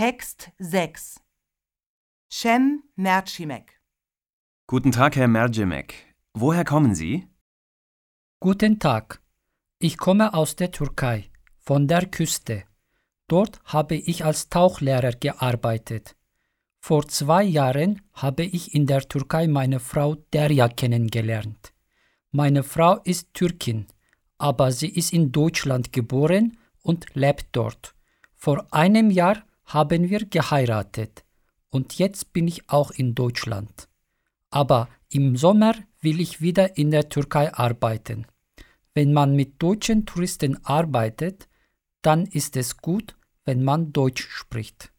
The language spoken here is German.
Text 6 Cem Mercimek Guten Tag, Herr Mercimek. Woher kommen Sie? Guten Tag. Ich komme aus der Türkei, von der Küste. Dort habe ich als Tauchlehrer gearbeitet. Vor zwei Jahren habe ich in der Türkei meine Frau Derya kennengelernt. Meine Frau ist Türkin, aber sie ist in Deutschland geboren und lebt dort. Vor einem Jahr haben wir geheiratet und jetzt bin ich auch in Deutschland. Aber im Sommer will ich wieder in der Türkei arbeiten. Wenn man mit deutschen Touristen arbeitet, dann ist es gut, wenn man Deutsch spricht.